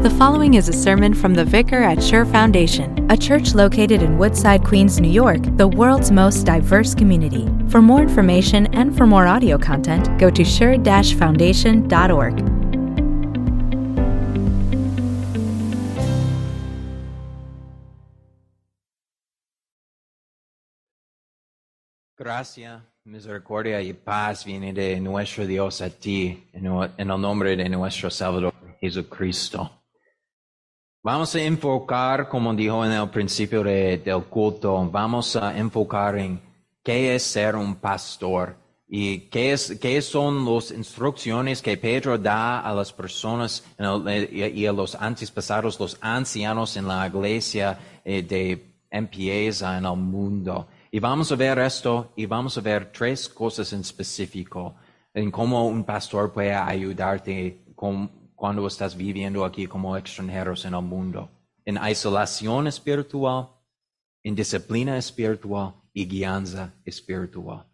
The following is a sermon from the vicar at Sure Foundation, a church located in Woodside, Queens, New York, the world's most diverse community. For more information and for more audio content, go to sure-foundation.org. Gracia, misericordia y paz viene de nuestro Dios a ti, en el nombre de nuestro Salvador Jesucristo. Vamos a enfocar, como dijo en el principio de- del culto, vamos a enfocar en qué es ser un pastor y qué, es, qué son las instrucciones que Pedro da a las personas y a los antepasados, los ancianos en la iglesia eh, de empieza en el mundo. Y vamos a ver esto y vamos a ver tres cosas en específico en cómo un pastor puede ayudarte con- cuando estás viviendo aquí como extranjeros en el mundo. En isolación espiritual, en disciplina espiritual y guianza espiritual.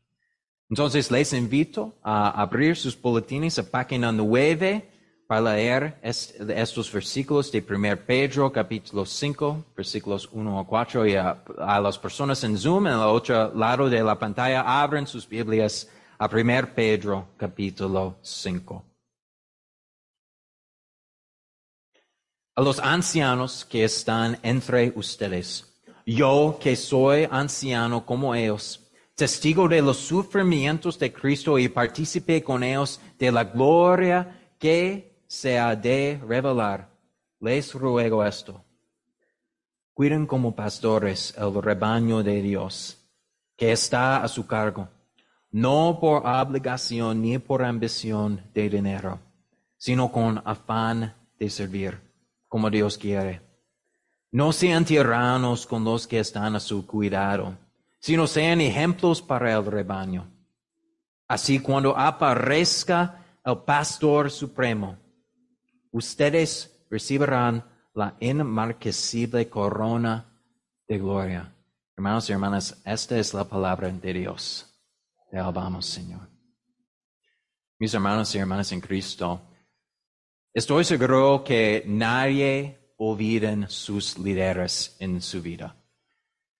Entonces les invito a abrir sus boletines a página 9 para leer es- estos versículos de 1 Pedro capítulo 5, versículos 1 a 4 y a, a las personas en Zoom en el otro lado de la pantalla abren sus Biblias a 1 Pedro capítulo 5. A los ancianos que están entre ustedes, yo que soy anciano como ellos, testigo de los sufrimientos de Cristo y partícipe con ellos de la gloria que se ha de revelar, les ruego esto. Cuiden como pastores el rebaño de Dios, que está a su cargo, no por obligación ni por ambición de dinero, sino con afán de servir, como Dios quiere. No sean tiranos con los que están a su cuidado, sino sean ejemplos para el rebaño. Así cuando aparezca el pastor supremo, ustedes recibirán la inmarcesible corona de gloria. Hermanos y hermanas, esta es la palabra de Dios. Te alabamos, Señor. Mis hermanos y hermanas en Cristo, estoy seguro que nadie olviden sus líderes en su vida.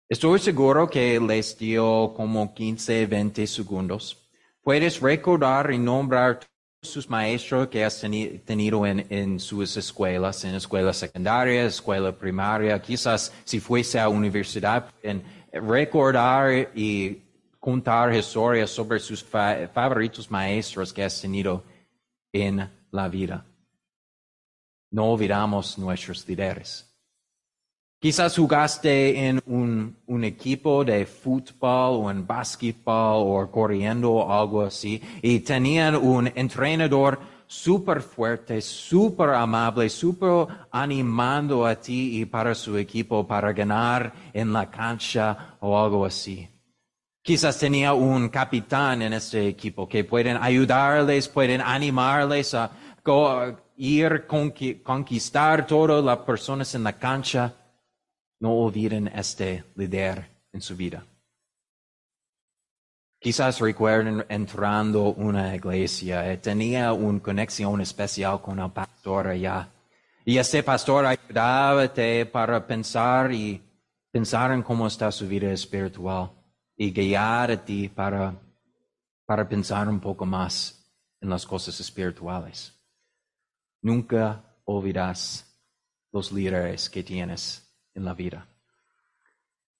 Estoy seguro que les dio como 15, 20 segundos. Puedes recordar y nombrar todos sus maestros que has teni- tenido en, en sus escuelas, en escuela secundaria, escuela primaria, quizás si fuese a universidad, en recordar y contar historias sobre sus fa- favoritos maestros que has tenido en la vida. No olvidamos nuestros líderes. Quizás jugaste en un, equipo de fútbol o en básquetbol o corriendo o algo así y tenían un entrenador súper fuerte, súper amable, súper animando a ti y para su equipo para ganar en la cancha o algo así. Quizás tenía un capitán en este equipo que pueden ayudarles, pueden animarles a ir conqui- conquistar todas las personas en la cancha. No olviden este líder en su vida. Quizás recuerden entrando a una iglesia, eh, tenía una conexión especial con el pastor allá. Y este pastor ayudaba para pensar y pensar en cómo está su vida espiritual y guiar a ti para, para pensar un poco más en las cosas espirituales. Nunca olvidas los líderes que tienes en la vida.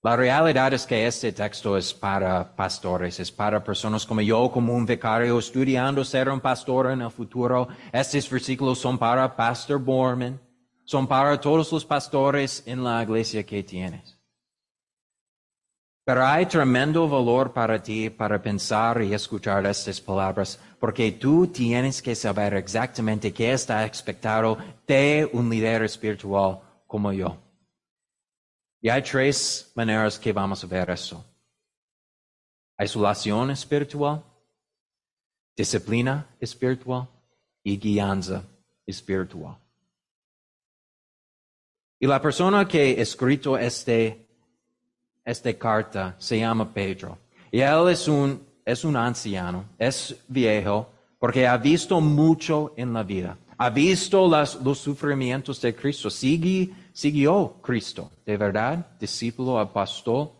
La realidad es que este texto es para pastores, es para personas como yo, como un vicario estudiando ser un pastor en el futuro. Estos versículos son para Pastor Borman, son para todos los pastores en la iglesia que tienes. Pero hay tremendo valor para ti para pensar y escuchar estas palabras, porque tú tienes que saber exactamente qué está expectado de un líder espiritual como yo. Y hay tres maneras que vamos a ver eso. Isolación espiritual, disciplina espiritual y guianza espiritual. Y la persona que ha escrito este, esta carta se llama Pedro. Y él es un, es un anciano, es viejo, porque ha visto mucho en la vida. ¿Ha visto las, los sufrimientos de Cristo? Sigue, siguió Cristo, de verdad, discípulo apóstol.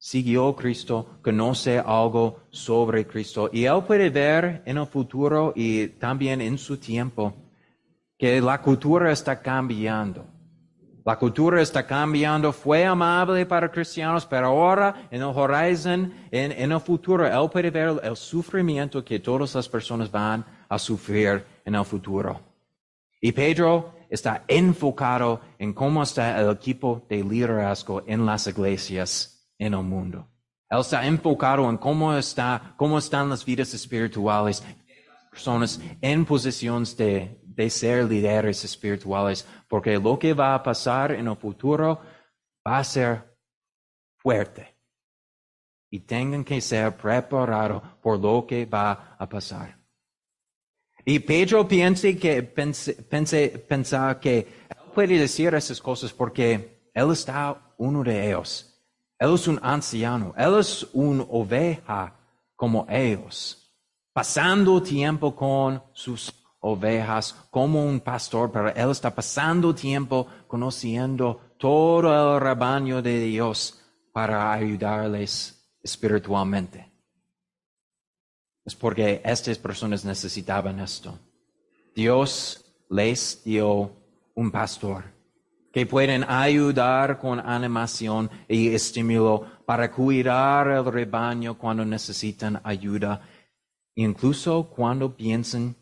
Siguió Cristo, conoce algo sobre Cristo y él puede ver en el futuro y también en su tiempo que la cultura está cambiando. La cultura está cambiando, fue amable para cristianos, pero ahora en el horizon, en, el futuro, él puede ver el sufrimiento que todas las personas van a sufrir en el futuro. Y Pedro está enfocado en cómo está el equipo de liderazgo en las iglesias en el mundo. Él está enfocado en cómo está, cómo están las vidas espirituales, personas en posiciones de, de ser líderes espirituales, porque lo que va a pasar en el futuro va a ser fuerte. Y tengan que ser preparados por lo que va a pasar. Y Pedro piensa que, pensa que él puede decir esas cosas porque él está uno de ellos. Él es un anciano, él es una oveja como ellos, pasando tiempo con sus ovejas como un pastor, pero él está pasando tiempo conociendo todo el rebaño de Dios para ayudarles espiritualmente. Es porque estas personas necesitaban esto. Dios les dio un pastor que pueden ayudar con animación y estímulo para cuidar el rebaño cuando necesitan ayuda, incluso cuando piensan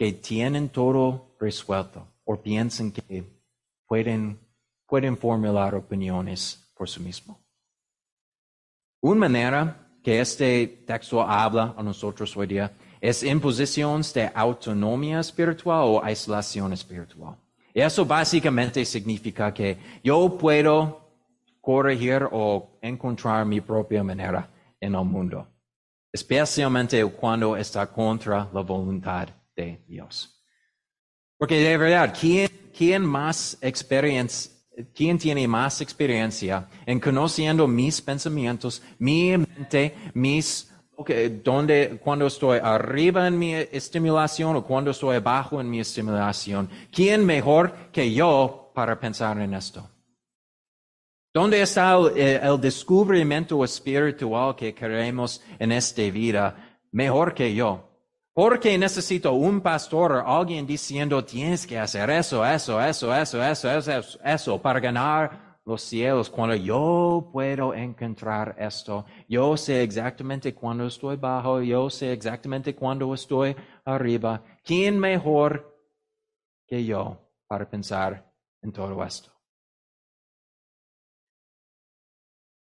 que tienen todo resuelto o piensan que pueden, pueden formular opiniones por sí mismo. Una manera que este texto habla a nosotros hoy día es imposiciones de autonomía espiritual o aislación espiritual. Eso básicamente significa que yo puedo corregir o encontrar mi propia manera en el mundo, especialmente cuando está contra la voluntad Dios. Porque de verdad, ¿quién, quién más experiencia ¿Quién tiene más experiencia en conociendo mis pensamientos, mi mente, mis, donde, cuando estoy arriba en mi estimulación o cuando estoy abajo en mi estimulación? ¿Quién mejor que yo para pensar en esto? ¿Dónde está el, el descubrimiento espiritual que queremos en esta vida mejor que yo? Porque necesito un pastor alguien diciendo tienes que hacer eso, eso, eso, eso, eso, eso, eso, para ganar los cielos. Cuando yo puedo encontrar esto, yo sé exactamente cuando estoy bajo, yo sé exactamente cuando estoy arriba. ¿Quién mejor que yo para pensar en todo esto?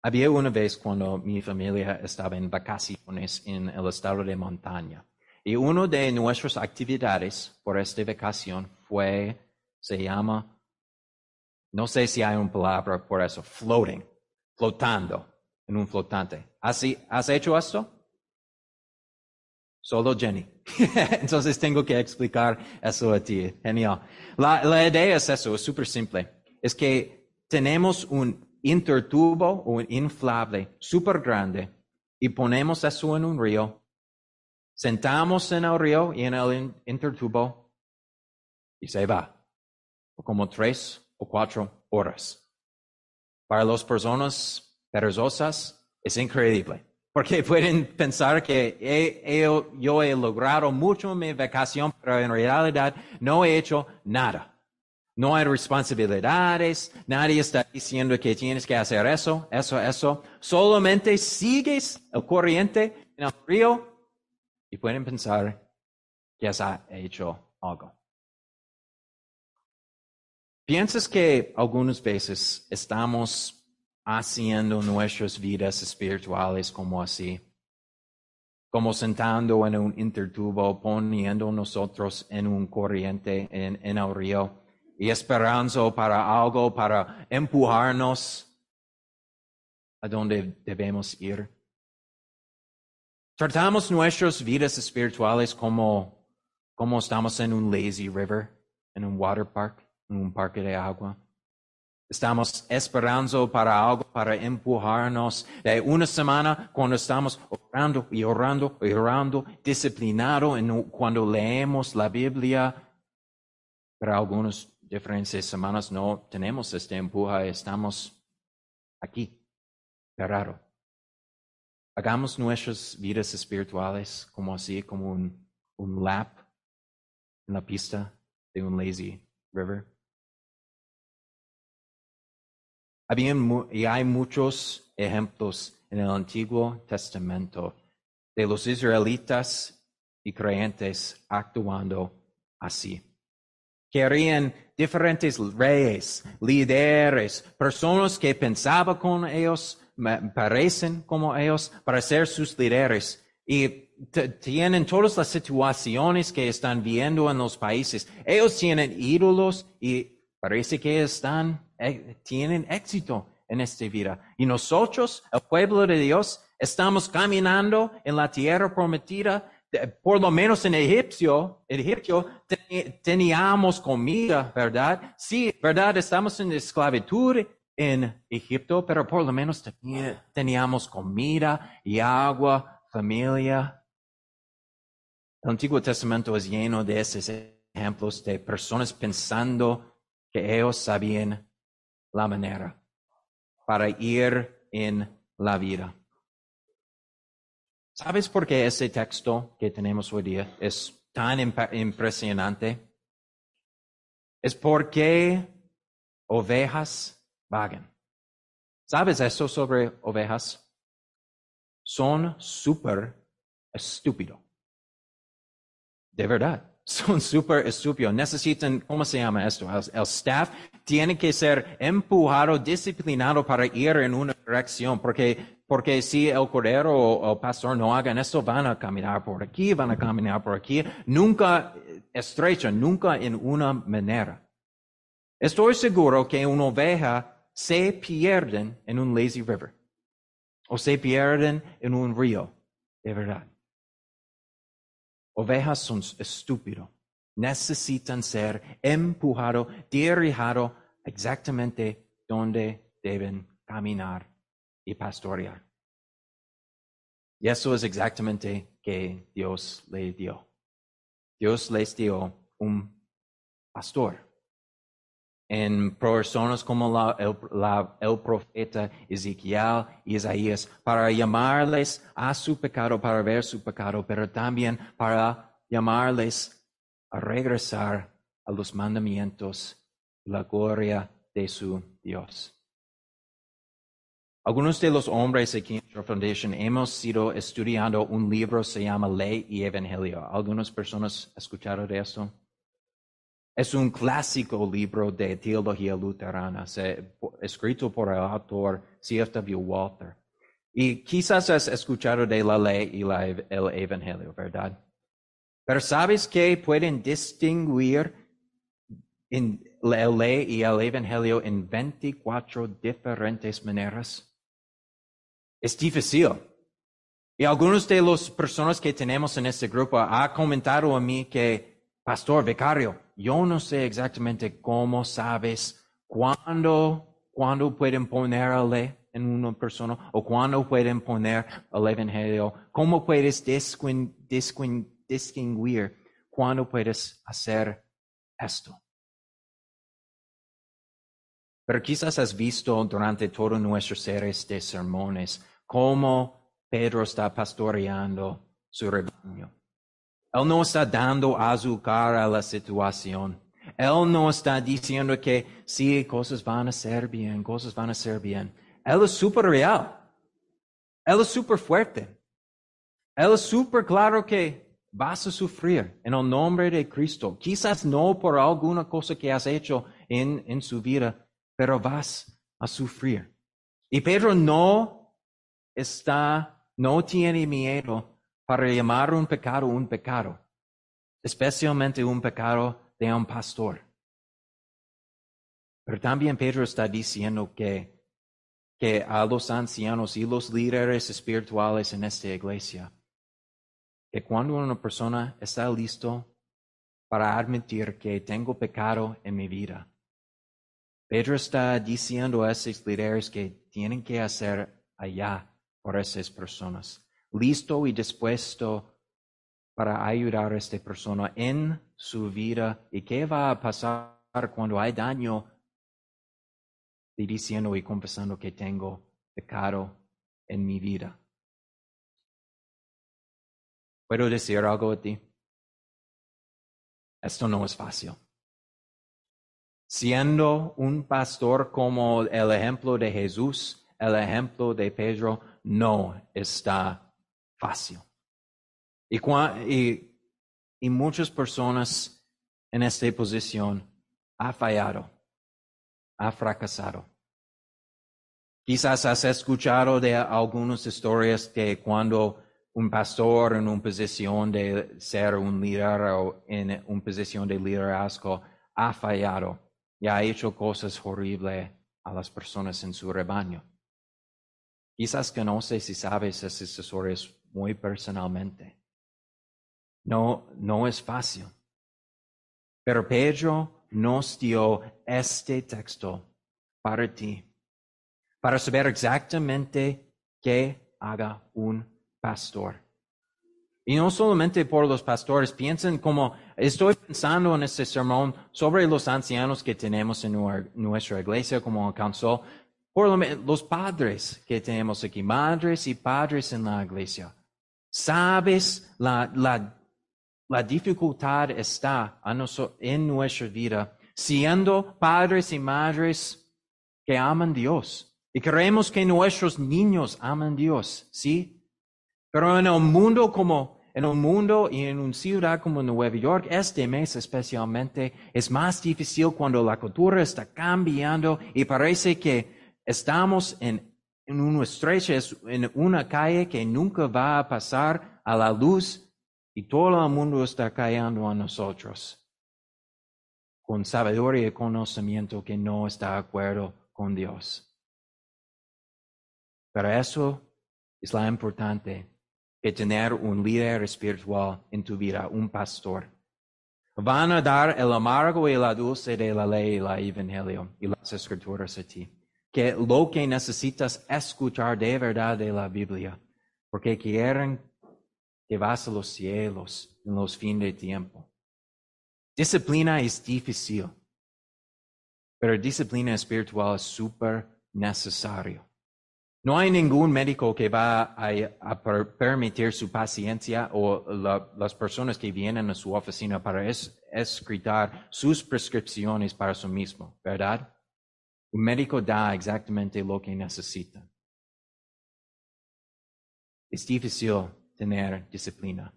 Había una vez cuando mi familia estaba en vacaciones en el estado de montaña. Y una de nuestras actividades por esta vacación fue, se llama, no sé si hay una palabra por eso, floating, flotando en un flotante. ¿Has, ¿has hecho esto? Solo Jenny. Entonces tengo que explicar eso a ti. Genial. La, la idea es eso, es súper simple. Es que tenemos un intertubo o un inflable súper grande y ponemos eso en un río sentamos en el río y en el intertubo y se va. Como tres o cuatro horas. Para las personas perezosas es increíble. Porque pueden pensar que yo he logrado mucho en mi vacación, pero en realidad no he hecho nada. No hay responsabilidades, nadie está diciendo que tienes que hacer eso, eso, eso. Solamente sigues el corriente en el río y pueden pensar que has hecho algo. ¿Piensas que algunas veces estamos haciendo nuestras vidas espirituales como así? Como sentando en un intertubo, poniendo nosotros en un corriente en, en el río y esperando para algo, para empujarnos a donde debemos ir. Tratamos nuestras vidas espirituales como, como estamos en un lazy river, en un water park, en un parque de agua. Estamos esperando para algo, para empujarnos de una semana cuando estamos orando y orando y orando, disciplinado en, cuando leemos la Biblia. Pero algunas diferentes semanas no tenemos este empuje, estamos aquí, cerrado. Hagamos nuestras vidas espirituales como así, como un, un lap en la pista de un lazy river. Y hay muchos ejemplos en el Antiguo Testamento de los israelitas y creyentes actuando así. Querían diferentes reyes, líderes, personas que pensaban con ellos, parecen como ellos, para ser sus líderes. Y tienen todas las situaciones que están viendo en los países. Ellos tienen ídolos y parece que están eh, tienen éxito en esta vida. Y nosotros, el pueblo de Dios, estamos caminando en la tierra prometida. Por lo menos en Egipcio, Egipcio teníamos comida, ¿verdad? Sí, ¿verdad? Estamos en esclavitud en Egipto, pero por lo menos teníamos comida y agua, familia. El Antiguo Testamento es lleno de esos ejemplos de personas pensando que ellos sabían la manera para ir en la vida. ¿Sabes por qué ese texto que tenemos hoy día es tan impresionante? Es porque ovejas vagan. ¿Sabes eso sobre ovejas? Son súper estúpidos. De verdad son súper estúpidos. Necesitan, ¿cómo se llama esto? El, staff tiene que ser empujado, disciplinado para ir en una dirección, porque, porque si el cordero o el pastor no hagan esto, van a caminar por aquí, van a caminar por aquí, nunca estrecho, nunca en una manera. Estoy seguro que una oveja se pierden en un lazy river o se pierden en un río, de verdad. Ovejas son estúpidos. Necesitan ser empujados, dirigidos exactamente donde deben caminar y pastorear. Y eso es exactamente que Dios le dio. Dios les dio un pastor. En personas como el, profeta Ezequiel y Isaías, para llamarles a su pecado, para ver su pecado, pero también para llamarles a regresar a los mandamientos la gloria de su Dios. Algunos de los hombres aquí en Foundation hemos sido estudiando un libro se llama Ley y Evangelio. ¿Algunas personas escucharon de esto? Es un clásico libro de teología luterana, escrito por el autor C.F.W. Walter. Y quizás has escuchado de la ley y el evangelio, ¿verdad? Pero ¿sabes que pueden distinguir en la ley y el evangelio en 24 diferentes maneras? Es difícil. Y algunos de las personas que tenemos en este grupo ha comentado a mí que pastor, vicario, yo no sé exactamente cómo sabes cuándo, cuándo pueden poner a ley en una persona o cuándo pueden poner el evangelio. ¿Cómo puedes distinguir cuándo puedes hacer esto? Pero quizás has visto durante todas nuestras series de sermones cómo Pedro está pastoreando su rebaño. Él no está dando azúcar a la situación. Él no está diciendo que sí, cosas van a ser bien, cosas van a ser bien. Él es súper real. Él es súper fuerte. Él es súper claro que vas a sufrir en el nombre de Cristo. Quizás no por alguna cosa que has hecho en, en su vida, pero vas a sufrir. Y Pedro no está, no tiene miedo para llamar un pecado un pecado, especialmente un pecado de un pastor. Pero también Pedro está diciendo que, que a los ancianos y los líderes espirituales en esta iglesia, que cuando una persona está listo para admitir que tengo pecado en mi vida, Pedro está diciendo a esos líderes que tienen que hacer allá por esas personas, listo y dispuesto para ayudar a esta persona en su vida y qué va a pasar cuando hay daño y diciendo y confesando que tengo pecado en mi vida. ¿Puedo decir algo a ti? Esto no es fácil. Siendo un pastor como el ejemplo de Jesús, el ejemplo de Pedro, no está fácil. Y, y, y muchas personas en esta posición han fallado, han fracasado. Quizás has escuchado de algunas historias que cuando un pastor en una posición de ser un líder o en una posición de liderazgo ha fallado y ha hecho cosas horribles a las personas en su rebaño. Quizás conoces y sabes esas historias muy personalmente. No, no es fácil. Pero Pedro nos dio este texto para ti, para saber exactamente qué haga un pastor. Y no solamente por los pastores, piensen como estoy pensando en este sermón sobre los ancianos que tenemos en nuestra iglesia, como alcanzó, por los padres que tenemos aquí, madres y padres en la iglesia. Sabes la, la, dificultad está en nuestra vida, siendo padres y madres que aman Dios. Y queremos que nuestros niños aman Dios, ¿sí? Pero en un mundo como, en un mundo y en una ciudad como Nueva York, este mes especialmente, es más difícil cuando la cultura está cambiando y parece que estamos en, en una estrecha, en una calle que nunca va a pasar a la luz y todo el mundo está cayendo a nosotros con sabiduría y conocimiento que no está de acuerdo con Dios. Pero eso es la importante que tener un líder espiritual en tu vida, un pastor. Van a dar el amargo y la dulce de la ley y la evangelio y las escrituras a ti. Lo que necesitas escuchar de verdad de la Biblia, porque quieren que vas a los cielos en los fines de tiempo. Disciplina es difícil, pero disciplina espiritual es súper necesario. No hay ningún médico que va a, permitir su paciencia o las personas que vienen a su oficina para escritar sus prescripciones para sí mismo, ¿verdad? Un médico da exactamente lo que necesita. Es difícil tener disciplina,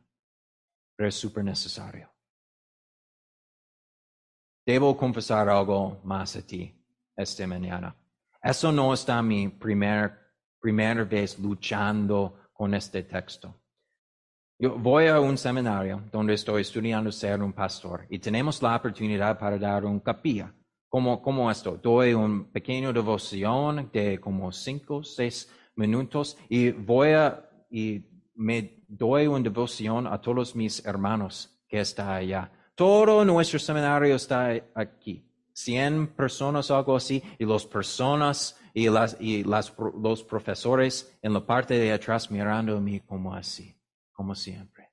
pero es súper necesario. Debo confesar algo más a ti esta mañana. Eso no está mi primer primera vez luchando con este texto. Yo voy a un seminario donde estoy estudiando ser un pastor y tenemos la oportunidad para dar un capilla. Como, como esto, doy un pequeño devoción de como cinco, seis minutos y voy a, y me doy una devoción a todos mis hermanos que están allá. Todo nuestro seminario está aquí. Cien personas, algo así, y las personas y, las, y las, los profesores en la parte de atrás mirando a mí como así, como siempre.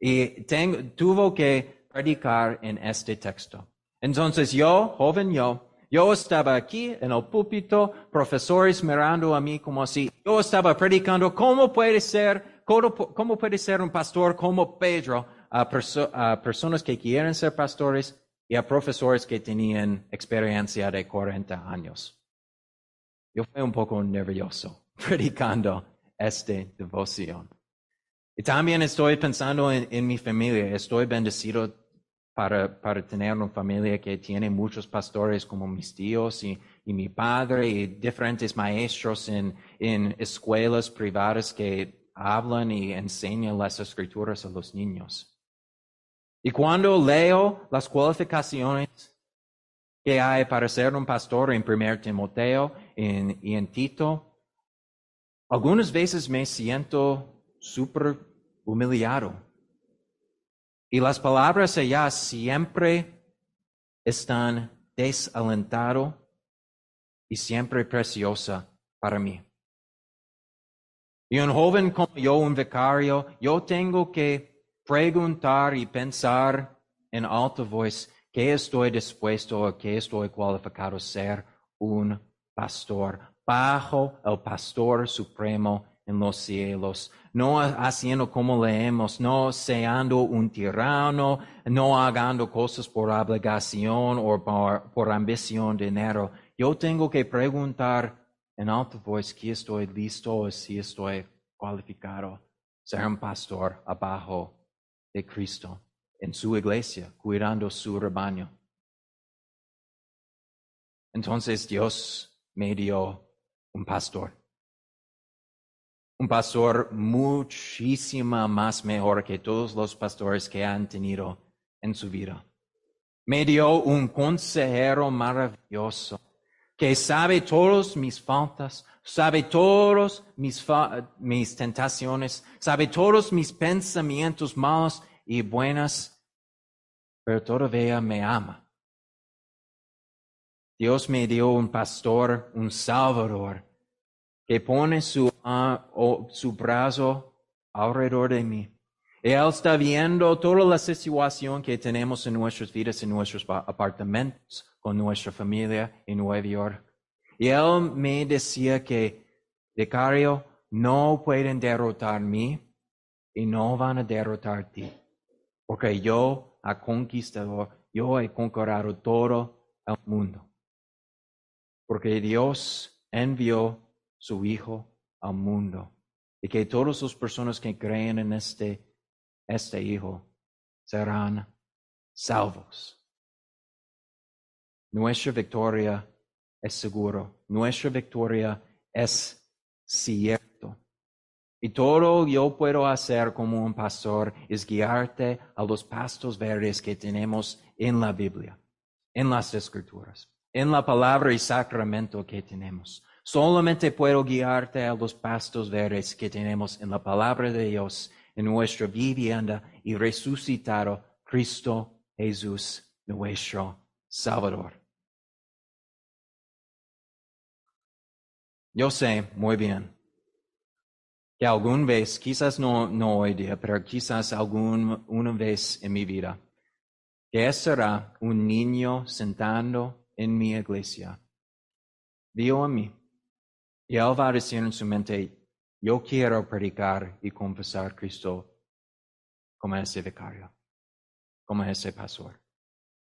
Y tengo, tuvo que predicar en este texto. Entonces yo, joven yo, yo estaba aquí en el púlpito, profesores mirando a mí como así. Yo estaba predicando cómo puede ser, cómo, puede ser un pastor como Pedro a, a personas que quieren ser pastores y a profesores que tenían experiencia de 40 años. Yo fui un poco nervioso predicando esta devoción. Y también estoy pensando en, mi familia. Estoy bendecido para, para, tener una familia que tiene muchos pastores como mis tíos y, y mi padre y diferentes maestros en, en escuelas privadas que hablan y enseñan las escrituras a los niños. Y cuando leo las cualificaciones que hay para ser un pastor en 1 Timoteo y en Tito, algunas veces me siento súper humillado. Y las palabras allá siempre están desalentado y siempre preciosa para mí. Y un joven como yo, un vicario, yo tengo que preguntar y pensar en alta voz que estoy dispuesto o que estoy cualificado a ser un pastor bajo el pastor supremo en los cielos, no haciendo como leemos, no seando un tirano, no haciendo cosas por obligación o por, por ambición de dinero. Yo tengo que preguntar en alta voz que estoy listo o si estoy cualificado ser un pastor abajo de Cristo en su iglesia, cuidando su rebaño. Entonces Dios me dio un pastor. Un pastor muchísimo más mejor que todos los pastores que han tenido en su vida. Me dio un consejero maravilloso que sabe todas mis faltas, sabe todas mis, mis tentaciones, sabe todos mis pensamientos malos y buenas, pero todavía me ama. Dios me dio un pastor, un salvador, que pone su, uh, su brazo alrededor de mí. Él está viendo toda la situación que tenemos en nuestras vidas, en nuestros apartamentos, con nuestra familia en Nueva York. Y él me decía que, Decario, no pueden derrotar mí y no van a derrotar ti. Porque yo he conquistado, yo he conquistado todo el mundo. Porque Dios envió su Hijo al mundo y que todas las personas que creen en este, este Hijo serán salvos. Nuestra victoria es seguro, nuestra victoria es cierto. Y todo yo puedo hacer como un pastor es guiarte a los pastos verdes que tenemos en la Biblia, en las escrituras, en la palabra y sacramento que tenemos. Solamente puedo guiarte a los pastos verdes que tenemos en la palabra de Dios, en nuestra vivienda y resucitado Cristo Jesús, nuestro Salvador. Yo sé muy bien que alguna vez, quizás no, no hoy día, pero quizás alguna vez en mi vida, que será un niño sentando en mi iglesia, vio a mí, y él va a decir en su mente, yo quiero predicar y confesar Cristo como ese vicario, como ese pastor.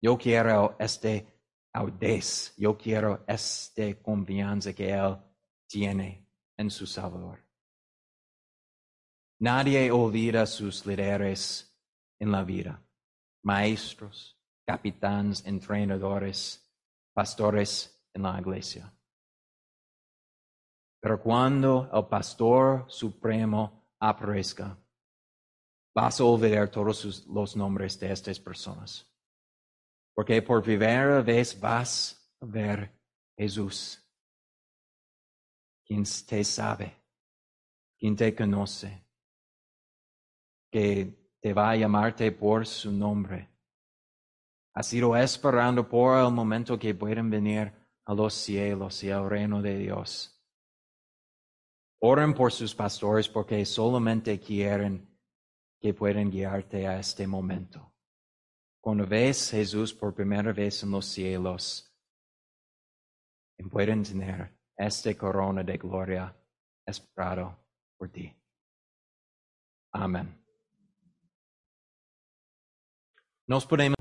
Yo quiero este audaz, yo quiero esta confianza que Él tiene en su Salvador. Nadie olvida sus líderes en la vida, maestros, capitanes, entrenadores, pastores en la iglesia. Pero cuando el pastor supremo aparezca, vas a olvidar todos los nombres de estas personas. Porque por primera vez vas a ver Jesús, quien te sabe, quien te conoce, que te va a llamarte por su nombre. Ha sido esperando por el momento que pueden venir a los cielos y al reino de Dios. Oren por sus pastores porque solamente quieren que puedan guiarte a este momento. Cuando ves Jesús por primera vez en los cielos, pueden tener esta corona de gloria esperado por ti. Amén. Nos podemos